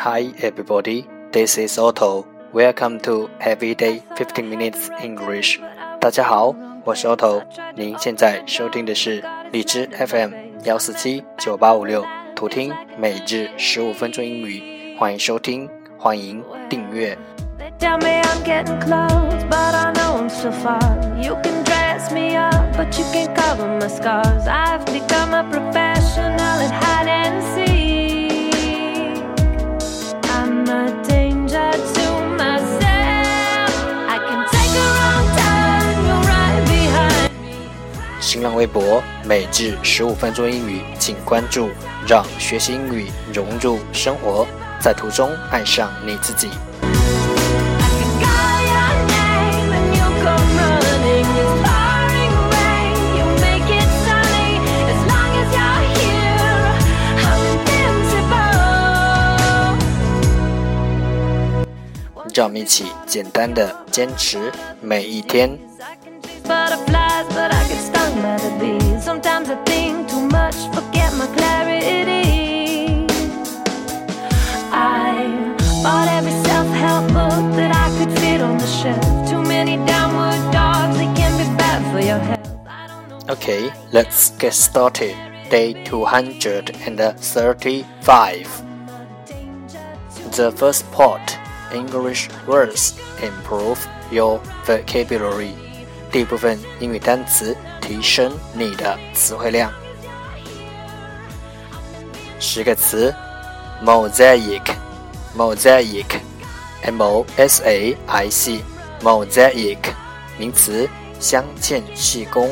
Hi everybody, this is Otto. Welcome to Everyday 15 Minutes English. 大家好，我是 Otto。您现在收听的是荔枝 FM 幺四七九八五六，图听每日十五分钟英语。欢迎收听，欢迎订阅。微博每日十五分钟英语，请关注，让学习英语融入生活，在途中爱上你自己。I can call your name and you'll come running. It's pouring rain, you make it sunny. As long as you're here, I'm invincible. 让我们一起简单的坚持每一天。Butterflies, but I get stung by the bees. Sometimes I think too much, forget my clarity. I bought every self-help book that I could fit on the shelf. Too many downward dogs, they can be bad for your health. Okay, let's get started. Day 235. The first part English words improve your vocabulary. 第一部分英语单词提升你的词汇量。十个词：mosaic，mosaic，m o s a i c，mosaic，名词，镶嵌细工。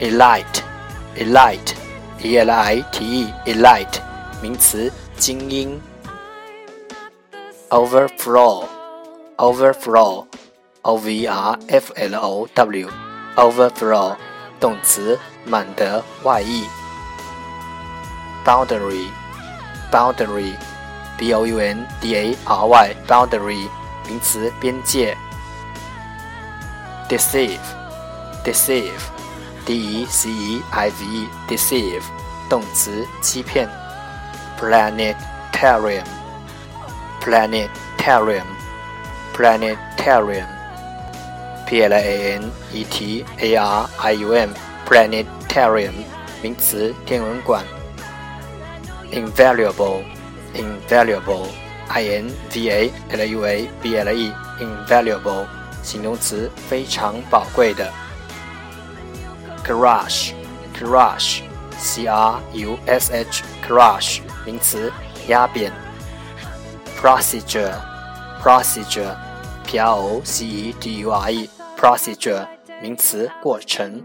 elite，elite，e l i t e，elite，名词，精英；overflow，overflow。O V R F L O W, overflow, 动词，满得外溢。boundary，boundary，b o u n d a r y，boundary，名词，边界。deceive，deceive，d e c e i v e，deceive，动词，欺骗。Planetarium, planetarium, planetarium. P L A N E T A R I U M Planetarium 名词，天文馆。invaluable，invaluable，i n v a l u a b l e，invaluable，形容词，非常宝贵的。crush，crush，c r u s h，crush，名词，压扁。Procedure，procedure，p-r-o-c-e-d-u-r-e e，procedure，名词，过程。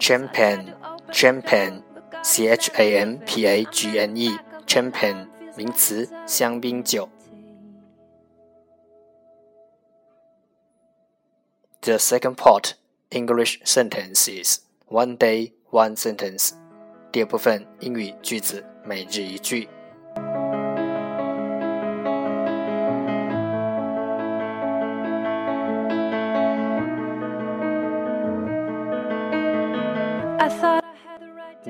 champagne，champagne，c h a m p a g n e，champagne，名词，香槟酒。The second part English sentences one day one sentence。第二部分英语句子每日一句。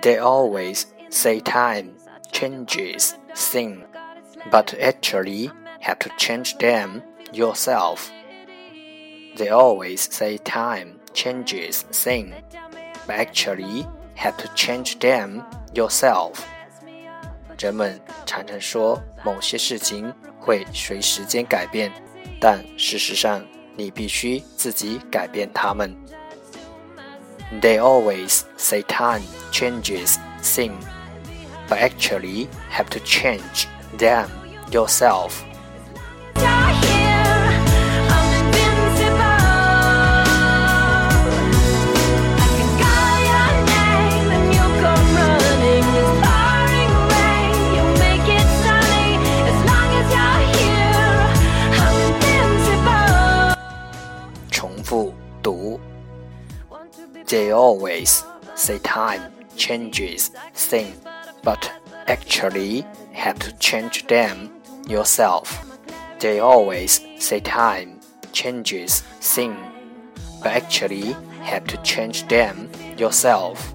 They always say time changes things, but actually have to change them yourself. They always say time changes things, but actually have to change them yourself. 人们常常说某些事情会随时间改变，但事实上你必须自己改变它们。 They always say time changes things, but actually have to change them yourself. always say time changes things, but actually have to change them yourself. They always say time changes things, but actually have to change them yourself.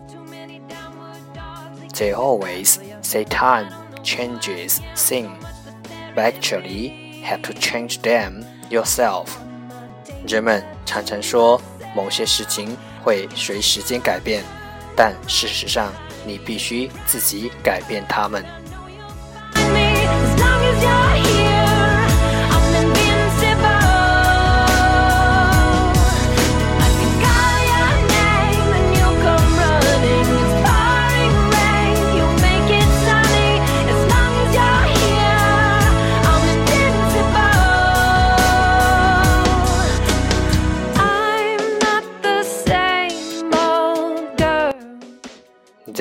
They always say time changes things, but actually have to change them yourself。人们常常说某些事情 会随时间改变，但事实上你必须自己改变它们。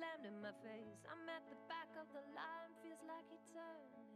slammed in my face. I'm at the back of the line, feels like eternity.